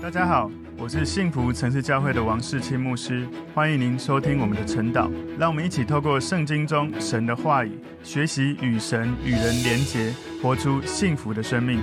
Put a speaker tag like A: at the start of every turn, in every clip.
A: 大家好，我是幸福城市教会的王世清牧师，欢迎您收听我们的晨祷。让我们一起透过圣经中神的话语，学习与神与人连结，活出幸福的生命。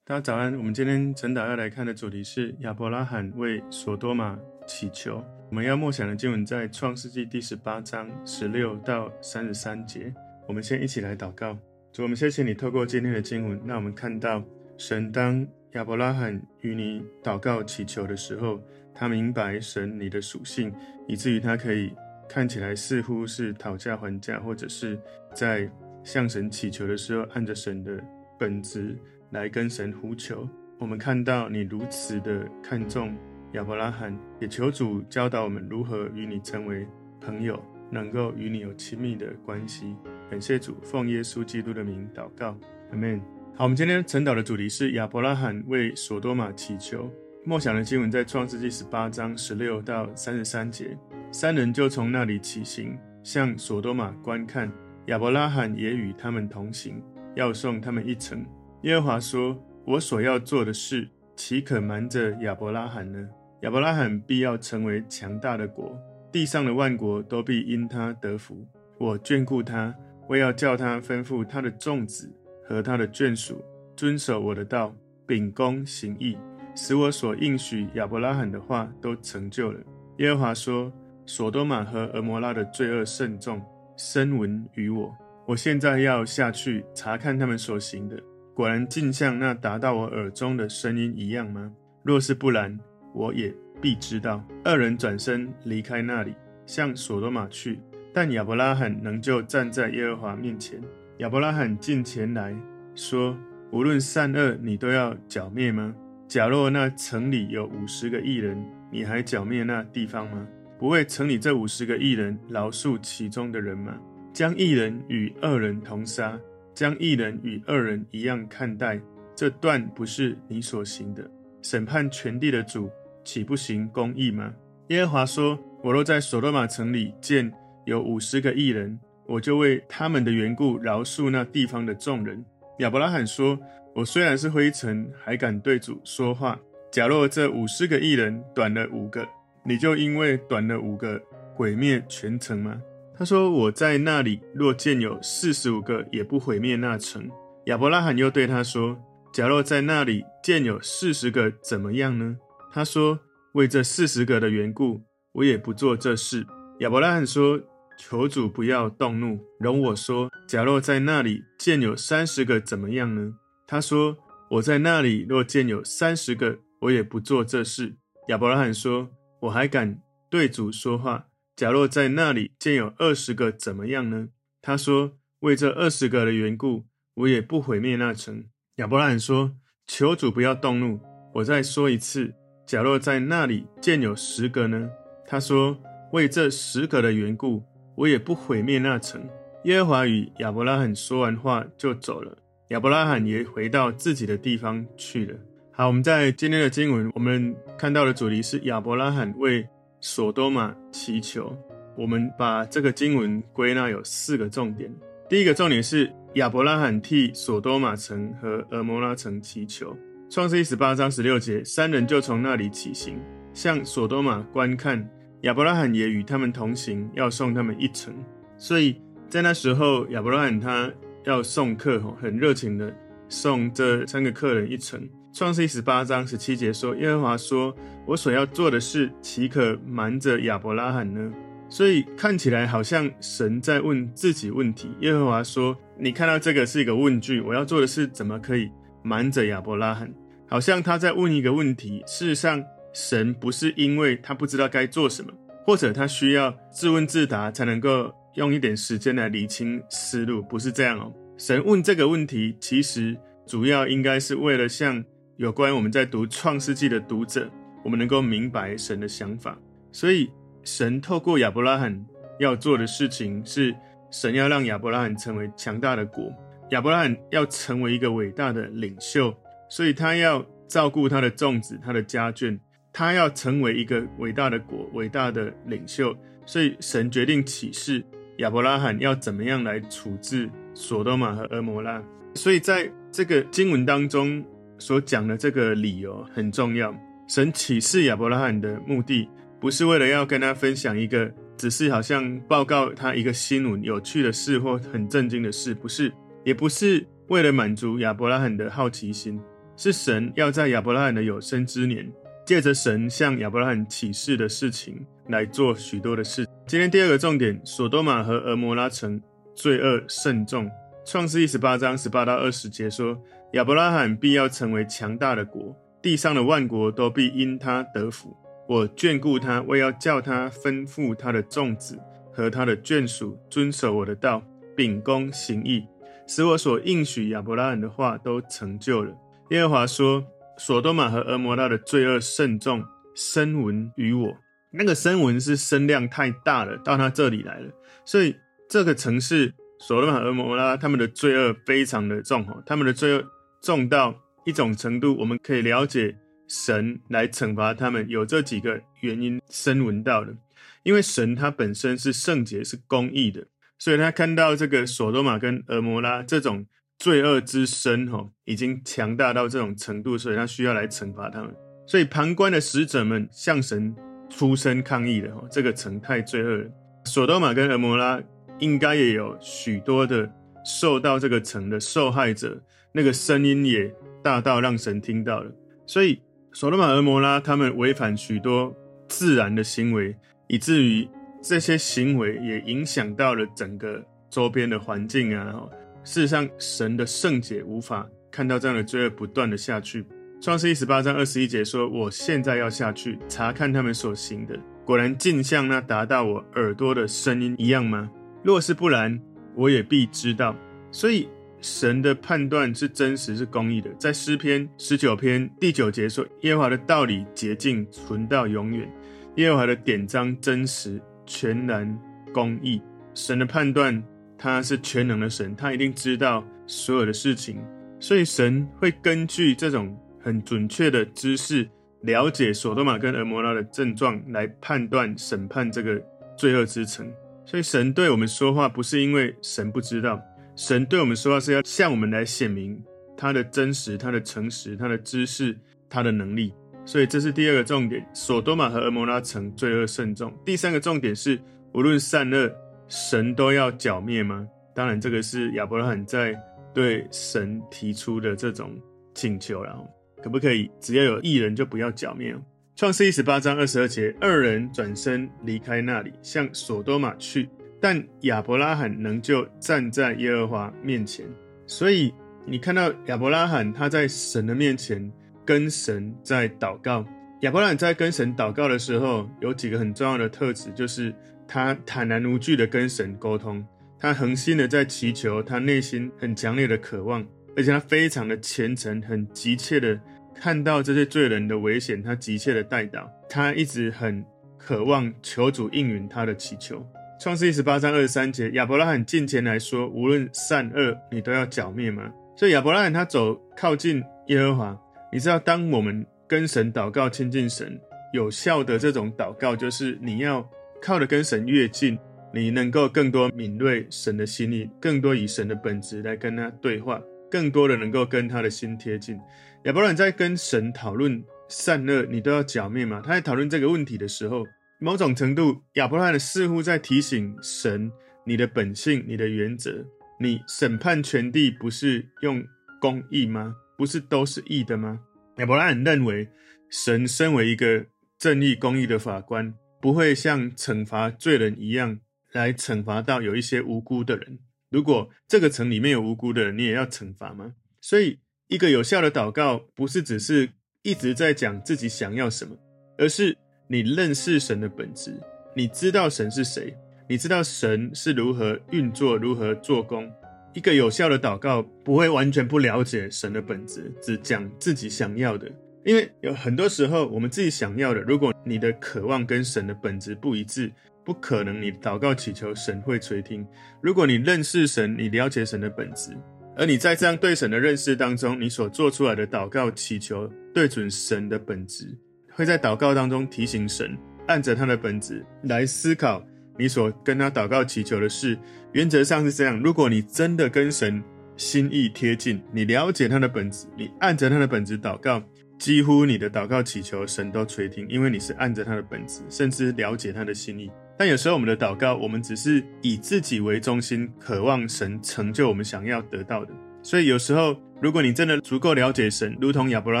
A: 大家早安，我们今天晨祷要来看的主题是亚伯拉罕为所多玛祈求。我们要默想的经文在创世纪第十八章十六到三十三节。我们先一起来祷告。主，我们谢谢你透过今天的经文，让我们看到神当亚伯拉罕与你祷告祈求的时候，他明白神你的属性，以至于他可以看起来似乎是讨价还价，或者是在向神祈求的时候，按着神的本质来跟神呼求。我们看到你如此的看重亚伯拉罕，也求主教导我们如何与你成为朋友，能够与你有亲密的关系。感谢主，奉耶稣基督的名祷告，阿门。好，我们今天晨祷的主题是亚伯拉罕为所多玛祈求。默想的经文在创世纪十八章十六到三十三节。三人就从那里起行，向所多玛观看。亚伯拉罕也与他们同行，要送他们一程。耶和华说：“我所要做的事，岂可瞒着亚伯拉罕呢？亚伯拉罕必要成为强大的国，地上的万国都必因他得福。我眷顾他。”我要叫他吩咐他的众子和他的眷属遵守我的道，秉公行义，使我所应许亚伯拉罕的话都成就了。耶和华说：所多玛和蛾摩拉的罪恶甚重，深闻于我。我现在要下去查看他们所行的，果然尽像那达到我耳中的声音一样吗？若是不然，我也必知道。二人转身离开那里，向所多玛去。但亚伯拉罕仍旧站在耶和华面前。亚伯拉罕近前来说：“无论善恶，你都要剿灭吗？假若那城里有五十个义人，你还剿灭那地方吗？不为城里这五十个义人饶恕其中的人吗？将义人与恶人同杀，将义人与恶人一样看待，这断不是你所行的。审判全地的主岂不行公义吗？”耶和华说：“我若在所罗玛城里见。”有五十个义人，我就为他们的缘故饶恕那地方的众人。亚伯拉罕说：“我虽然是灰尘，还敢对主说话。假若这五十个义人短了五个，你就因为短了五个毁灭全城吗？”他说：“我在那里若见有四十五个，也不毁灭那城。”亚伯拉罕又对他说：“假若在那里见有四十个，怎么样呢？”他说：“为这四十个的缘故，我也不做这事。”亚伯拉罕说。求主不要动怒，容我说：假若在那里见有三十个，怎么样呢？他说：我在那里若见有三十个，我也不做这事。亚伯拉罕说：我还敢对主说话。假若在那里见有二十个，怎么样呢？他说：为这二十个的缘故，我也不毁灭那城。亚伯拉罕说：求主不要动怒，我再说一次：假若在那里见有十个呢？他说：为这十个的缘故。我也不毁灭那城。耶和华与亚伯拉罕说完话就走了，亚伯拉罕也回到自己的地方去了。好，我们在今天的经文，我们看到的主题是亚伯拉罕为所多玛祈求。我们把这个经文归纳有四个重点。第一个重点是亚伯拉罕替所多玛城和蛾摩拉城祈求。创世一十八章十六节，三人就从那里起行，向所多玛观看。亚伯拉罕也与他们同行，要送他们一程。所以在那时候，亚伯拉罕他要送客，很热情的送这三个客人一程。创世十八章十七节说：“耶和华说，我所要做的事，岂可瞒着亚伯拉罕呢？”所以看起来好像神在问自己问题。耶和华说：“你看到这个是一个问句，我要做的事怎么可以瞒着亚伯拉罕？好像他在问一个问题。事实上。”神不是因为他不知道该做什么，或者他需要自问自答才能够用一点时间来理清思路，不是这样哦。神问这个问题，其实主要应该是为了向有关我们在读创世纪的读者，我们能够明白神的想法。所以神透过亚伯拉罕要做的事情，是神要让亚伯拉罕成为强大的国，亚伯拉罕要成为一个伟大的领袖，所以他要照顾他的众子，他的家眷。他要成为一个伟大的国、伟大的领袖，所以神决定启示亚伯拉罕要怎么样来处置所多玛和蛾摩拉。所以在这个经文当中，所讲的这个理由很重要。神启示亚伯拉罕的目的，不是为了要跟他分享一个，只是好像报告他一个新闻、有趣的事或很震惊的事，不是，也不是为了满足亚伯拉罕的好奇心，是神要在亚伯拉罕的有生之年，借着神向亚伯拉罕启示的事情来做许多的事。今天第二个重点，所多玛和俄摩拉城罪恶甚重。创世一十八章十八到二十节说，亚伯拉罕必要成为强大的国，地上的万国都必因他得福。我眷顾他，为要叫他吩咐他的众子和他的眷属遵守我的道，秉公行义，使我所应许亚伯拉罕的话都成就了。耶和华说。所多玛和蛾摩拉的罪恶甚重，声闻于我。那个声闻是声量太大了，到他这里来了。所以这个城市所多玛和蛾摩拉他们的罪恶非常的重哦，他们的罪恶重到一种程度，我们可以了解神来惩罚他们有这几个原因。声闻到的，因为神他本身是圣洁、是公义的，所以他看到这个所多玛跟蛾摩拉这种。罪恶之深，吼，已经强大到这种程度，所以他需要来惩罚他们。所以旁观的使者们向神出声抗议的，吼，这个城太罪恶了。所多玛跟蛾摩拉应该也有许多的受到这个城的受害者，那个声音也大到让神听到了。所以所多玛、蛾摩拉他们违反许多自然的行为，以至于这些行为也影响到了整个周边的环境啊，事实上，神的圣洁无法看到这样的罪恶不断的下去。创世一十八章二十一节说：“我现在要下去查看他们所行的，果然尽像那达到我耳朵的声音一样吗？若是不然，我也必知道。”所以，神的判断是真实、是公义的。在诗篇十九篇第九节说：“耶和华的道理洁净，存到永远；耶和华的典章真实，全然公义。”神的判断。他是全能的神，他一定知道所有的事情，所以神会根据这种很准确的知识，了解所多玛跟蛾摩拉的症状，来判断审判这个罪恶之城。所以神对我们说话，不是因为神不知道，神对我们说话是要向我们来显明他的真实、他的诚实、他的知识、他的能力。所以这是第二个重点：所多玛和蛾摩拉城罪恶甚重。第三个重点是，无论善恶。神都要剿灭吗？当然，这个是亚伯拉罕在对神提出的这种请求，然后可不可以只要有一人就不要剿灭？创世一十八章二十二节，二人转身离开那里，向所多玛去，但亚伯拉罕仍旧站在耶和华面前。所以你看到亚伯拉罕他在神的面前跟神在祷告。亚伯拉罕在跟神祷告的时候，有几个很重要的特质，就是。他坦然无惧的跟神沟通，他恒心的在祈求，他内心很强烈的渴望，而且他非常的虔诚，很急切的看到这些罪人的危险，他急切的代祷，他一直很渴望求主应允他的祈求。创世记十八章二十三节，亚伯拉罕近前来说：“无论善恶，你都要剿灭吗？”所以亚伯拉罕他走靠近耶和华，你知道，当我们跟神祷告亲近神，有效的这种祷告，就是你要。靠的跟神越近，你能够更多敏锐神的心意，更多以神的本质来跟他对话，更多的能够跟他的心贴近。亚伯兰在跟神讨论善恶，你都要剿灭吗？他在讨论这个问题的时候，某种程度，亚伯兰似乎在提醒神：你的本性，你的原则，你审判全地不是用公义吗？不是都是义的吗？亚伯兰认为，神身为一个正义公义的法官。不会像惩罚罪人一样来惩罚到有一些无辜的人。如果这个城里面有无辜的人，你也要惩罚吗？所以，一个有效的祷告不是只是一直在讲自己想要什么，而是你认识神的本质，你知道神是谁，你知道神是如何运作、如何做工。一个有效的祷告不会完全不了解神的本质，只讲自己想要的。因为有很多时候，我们自己想要的，如果你的渴望跟神的本质不一致，不可能你祷告祈求神会垂听。如果你认识神，你了解神的本质，而你在这样对神的认识当中，你所做出来的祷告祈求对准神的本质，会在祷告当中提醒神，按着他的本质来思考你所跟他祷告祈求的事。原则上是这样：如果你真的跟神心意贴近，你了解他的本质，你按着他的本质祷告，几乎你的祷告祈求神都垂听，因为你是按着他的本质，甚至了解他的心意。但有时候我们的祷告，我们只是以自己为中心，渴望神成就我们想要得到的。所以有时候，如果你真的足够了解神，如同亚伯拉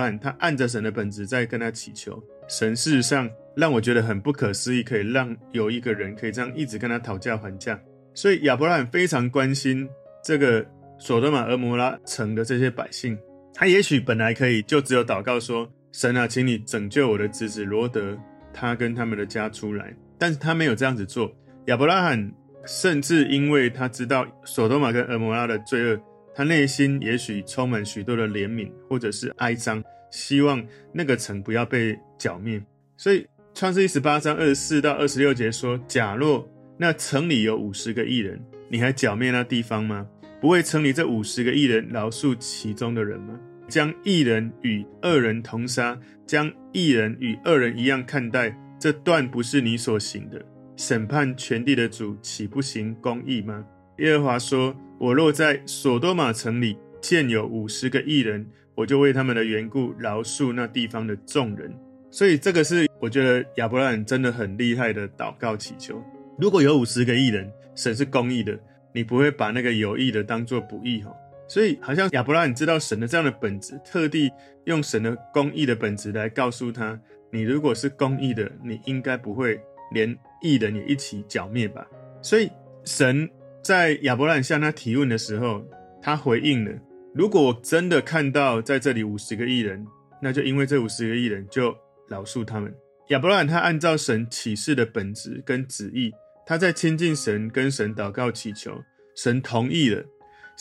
A: 罕，他按着神的本质在跟他祈求，神事实上让我觉得很不可思议，可以让有一个人可以这样一直跟他讨价还价。所以亚伯拉罕非常关心这个索多玛、蛾摩拉城的这些百姓。他也许本来可以就只有祷告说：“神啊，请你拯救我的侄子罗德，他跟他们的家出来。”但是他没有这样子做。亚伯拉罕甚至因为他知道所多玛跟蛾摩拉的罪恶。他内心也许充满许多的怜悯，或者是哀伤，希望那个城不要被剿灭。所以创世记十八章二十四到二十六节说：“假若那城里有五十个艺人，你还剿灭那地方吗？不为城里这五十个义人饶恕其中的人吗？将义人与恶人同杀，将义人与恶人一样看待，这断不是你所行的。审判全地的主岂不行公义吗？”耶和华说：“我若在所多玛城里见有五十个义人，我就为他们的缘故饶恕那地方的众人。”所以这个是我觉得亚伯拉罕真的很厉害的祷告祈求。如果有五十个义人，神是公义的，你不会把那个有义的当作不义哈。所以好像亚伯拉罕知道神的这样的本质，特地用神的公义的本质来告诉他：你如果是公义的，你应该不会连义人也一起剿灭吧？所以神。在亚伯拉罕向他提问的时候，他回应了：“如果我真的看到在这里五十个义人，那就因为这五十个义人就饶恕他们。”亚伯拉罕他按照神启示的本质跟旨意，他在亲近神跟神祷告祈求，神同意了。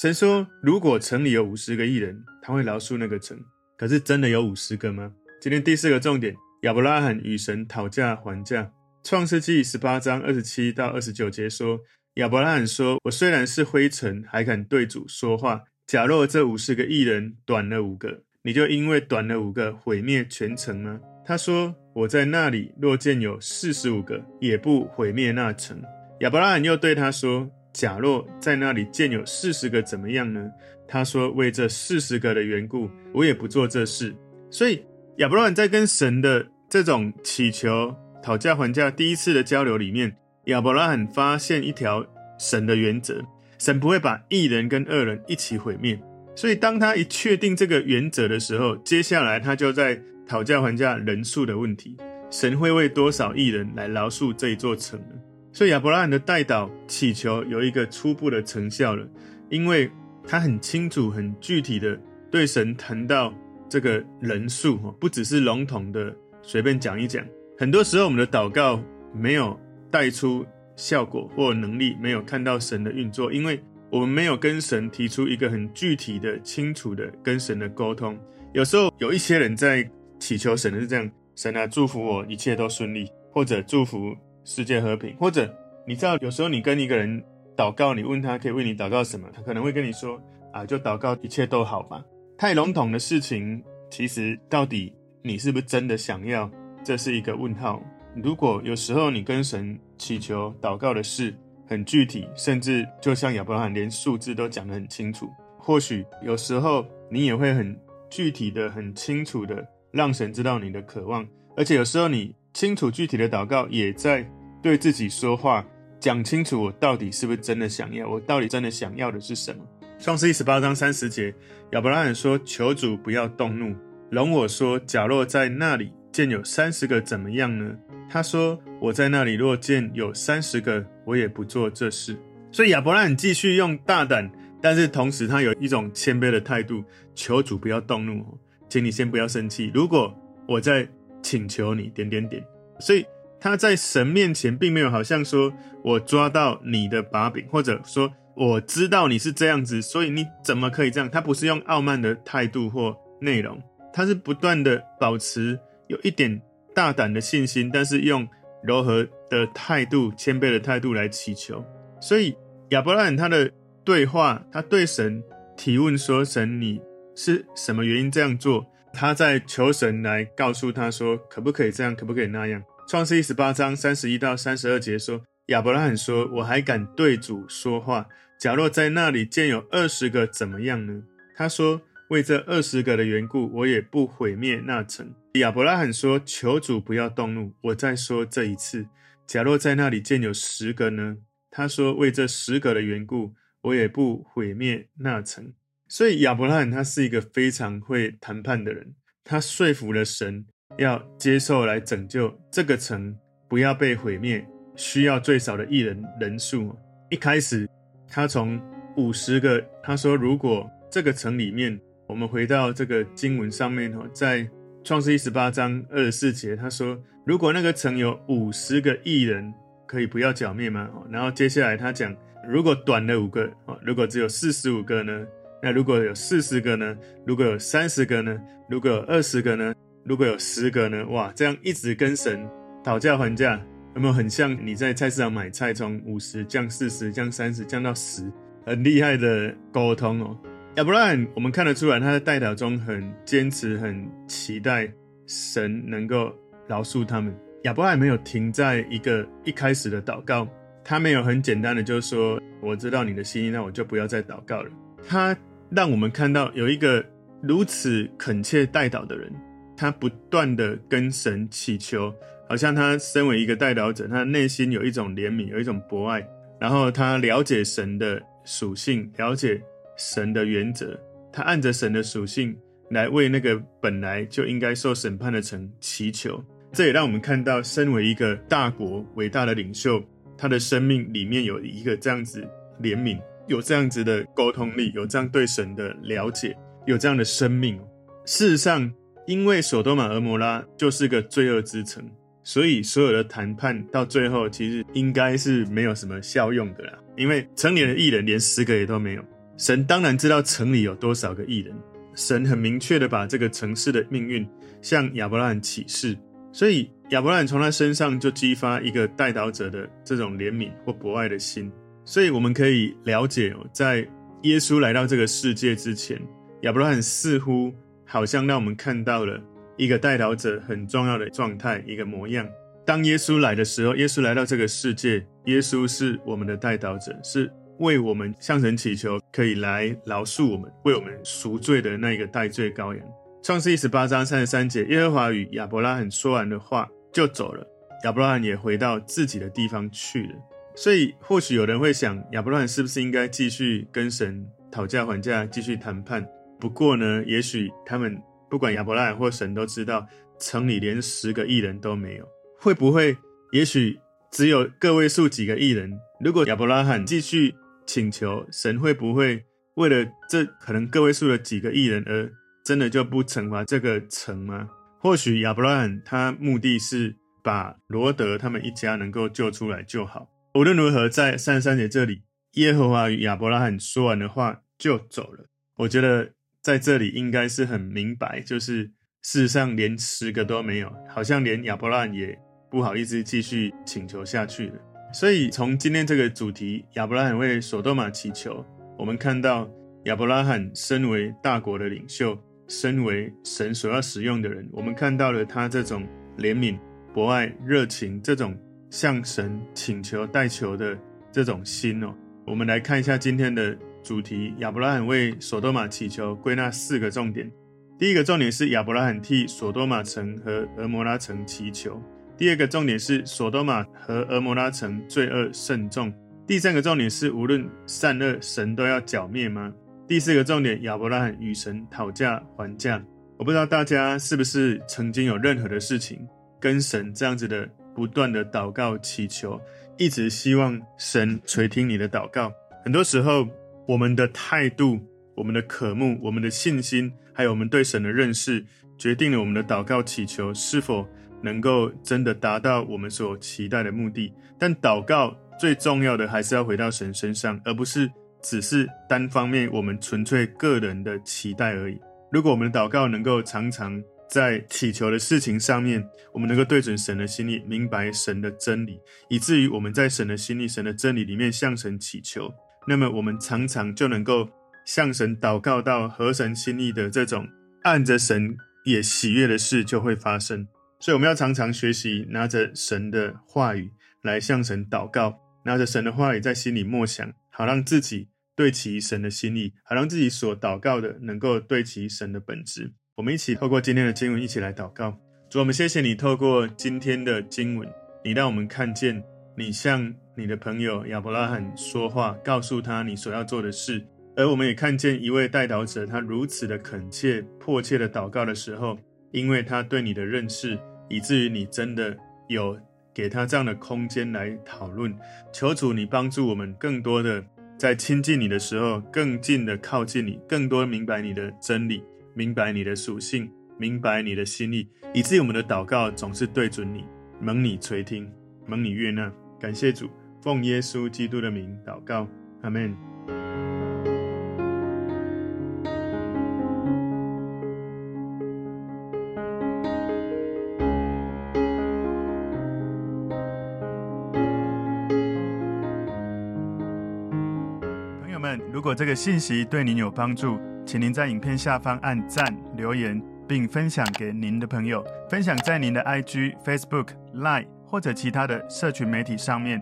A: 神说：“如果城里有五十个义人，他会饶恕那个城。”可是真的有五十个吗？今天第四个重点，亚伯拉罕与神讨价还价。创世记十八章二十七到二十九节说。亚伯拉罕说：“我虽然是灰尘，还敢对主说话。假若这五十个义人短了五个，你就因为短了五个毁灭全城吗？”他说：“我在那里若见有四十五个，也不毁灭那城。”亚伯拉罕又对他说：“假若在那里见有四十个，怎么样呢？”他说：“为这四十个的缘故，我也不做这事。”所以亚伯拉罕在跟神的这种祈求、讨价还价第一次的交流里面。亚伯拉罕发现一条神的原则：神不会把一人跟恶人一起毁灭。所以，当他一确定这个原则的时候，接下来他就在讨价还价人数的问题：神会为多少义人来饶恕这一座城呢？所以，亚伯拉罕的代祷祈求有一个初步的成效了，因为他很清楚、很具体的对神谈到这个人数，不只是笼统的随便讲一讲。很多时候，我们的祷告没有。带出效果或能力，没有看到神的运作，因为我们没有跟神提出一个很具体的、清楚的跟神的沟通。有时候有一些人在祈求神的是这样：神啊，祝福我一切都顺利，或者祝福世界和平，或者你知道，有时候你跟一个人祷告，你问他可以为你祷告什么，他可能会跟你说啊，就祷告一切都好吧。太笼统的事情，其实到底你是不是真的想要？这是一个问号。如果有时候你跟神祈求祷告的事很具体，甚至就像亚伯拉罕连数字都讲得很清楚，或许有时候你也会很具体的、很清楚的让神知道你的渴望，而且有时候你清楚具体的祷告也在对自己说话，讲清楚我到底是不是真的想要，我到底真的想要的是什么。创世记十八章三十节，亚伯拉罕说：“求主不要动怒，容我说，假若在那里见有三十个，怎么样呢？”他说：“我在那里若见有三十个，我也不做这事。”所以亚伯拉罕继续用大胆，但是同时他有一种谦卑的态度，求主不要动怒，请你先不要生气。如果我在请求你点点点，所以他在神面前并没有好像说我抓到你的把柄，或者说我知道你是这样子，所以你怎么可以这样？他不是用傲慢的态度或内容，他是不断的保持有一点。大胆的信心，但是用柔和的态度、谦卑的态度来祈求。所以亚伯拉罕他的对话，他对神提问说：“神，你是什么原因这样做？”他在求神来告诉他说：“可不可以这样？可不可以那样？”创世一十八章三十一到三十二节说：“亚伯拉罕说，我还敢对主说话，假若在那里见有二十个，怎么样呢？他说：“为这二十个的缘故，我也不毁灭那城。”亚伯拉罕说：“求主不要动怒，我再说这一次。假若在那里见有十个呢？”他说：“为这十个的缘故，我也不毁灭那城。”所以亚伯拉罕他是一个非常会谈判的人，他说服了神要接受来拯救这个城，不要被毁灭，需要最少的义人人数。一开始他从五十个，他说如果。这个城里面，我们回到这个经文上面哈，在创世一十八章二十四节，他说：“如果那个城有五十个义人，可以不要剿灭吗？”然后接下来他讲：“如果短了五个，如果只有四十五个呢？那如果有四十个呢？如果有三十个呢？如果有二十个呢？如果有十个呢？哇，这样一直跟神讨价还价，有没有很像你在菜市场买菜，从五十降四十，降三十，降到十，很厉害的沟通哦。”亚伯拉罕，我们看得出来，他在代祷中很坚持，很期待神能够饶恕他们。亚伯拉罕没有停在一个一开始的祷告，他没有很简单的就说：“我知道你的心意，那我就不要再祷告了。”他让我们看到有一个如此恳切代祷的人，他不断的跟神祈求，好像他身为一个代表者，他内心有一种怜悯，有一种博爱，然后他了解神的属性，了解。神的原则，他按着神的属性来为那个本来就应该受审判的城祈求。这也让我们看到，身为一个大国伟大的领袖，他的生命里面有一个这样子怜悯，有这样子的沟通力，有这样对神的了解，有这样的生命。事实上，因为所多玛蛾摩拉就是个罪恶之城，所以所有的谈判到最后其实应该是没有什么效用的啦。因为城里的义人连十个也都没有。神当然知道城里有多少个义人，神很明确的把这个城市的命运向亚伯拉罕启示，所以亚伯拉罕从他身上就激发一个代祷者的这种怜悯或博爱的心，所以我们可以了解，在耶稣来到这个世界之前，亚伯拉罕似乎好像让我们看到了一个代祷者很重要的状态，一个模样。当耶稣来的时候，耶稣来到这个世界，耶稣是我们的代祷者，是。为我们向神祈求，可以来饶恕我们，为我们赎罪的那个代罪羔羊。创世记十八章三十三节，耶和华与亚伯拉罕说完的话就走了，亚伯拉罕也回到自己的地方去了。所以，或许有人会想，亚伯拉罕是不是应该继续跟神讨价还价，继续谈判？不过呢，也许他们不管亚伯拉罕或神都知道，城里连十个义人都没有，会不会？也许只有个位数几个义人。如果亚伯拉罕继续。请求神会不会为了这可能个位数的几个义人而真的就不惩罚这个城吗？或许亚伯拉罕他目的是把罗德他们一家能够救出来就好。无论如何，在三十三节这里，耶和华与亚伯拉罕说完的话就走了。我觉得在这里应该是很明白，就是事实上连十个都没有，好像连亚伯拉罕也不好意思继续请求下去了。所以，从今天这个主题，亚伯拉罕为所多玛祈求，我们看到亚伯拉罕身为大国的领袖，身为神所要使用的人，我们看到了他这种怜悯、博爱、热情，这种向神请求、代求的这种心哦。我们来看一下今天的主题：亚伯拉罕为所多玛祈求，归纳四个重点。第一个重点是亚伯拉罕替所多玛城和俄摩拉城祈求。第二个重点是，所多玛和俄摩拉城罪恶甚重。第三个重点是，无论善恶，神都要剿灭吗？第四个重点，亚伯拉罕与神讨价还价。我不知道大家是不是曾经有任何的事情跟神这样子的不断的祷告祈求，一直希望神垂听你的祷告。很多时候，我们的态度、我们的渴慕、我们的信心，还有我们对神的认识，决定了我们的祷告祈求是否。能够真的达到我们所期待的目的，但祷告最重要的还是要回到神身上，而不是只是单方面我们纯粹个人的期待而已。如果我们的祷告能够常常在祈求的事情上面，我们能够对准神的心意，明白神的真理，以至于我们在神的心意、神的真理里面向神祈求，那么我们常常就能够向神祷告到合神心意的这种按着神也喜悦的事就会发生。所以我们要常常学习，拿着神的话语来向神祷告，拿着神的话语在心里默想，好让自己对齐神的心意，好让自己所祷告的能够对齐神的本质。我们一起透过今天的经文，一起来祷告。主，我们谢谢你透过今天的经文，你让我们看见你向你的朋友亚伯拉罕说话，告诉他你所要做的事。而我们也看见一位代祷者，他如此的恳切、迫切的祷告的时候，因为他对你的认识，以至于你真的有给他这样的空间来讨论。求主你帮助我们，更多的在亲近你的时候，更近的靠近你，更多明白你的真理，明白你的属性，明白你的心意，以至于我们的祷告总是对准你，蒙你垂听，蒙你悦纳。感谢主，奉耶稣基督的名祷告，阿门。如果这个信息对您有帮助，请您在影片下方按赞、留言，并分享给您的朋友，分享在您的 IG、Facebook、Line 或者其他的社群媒体上面，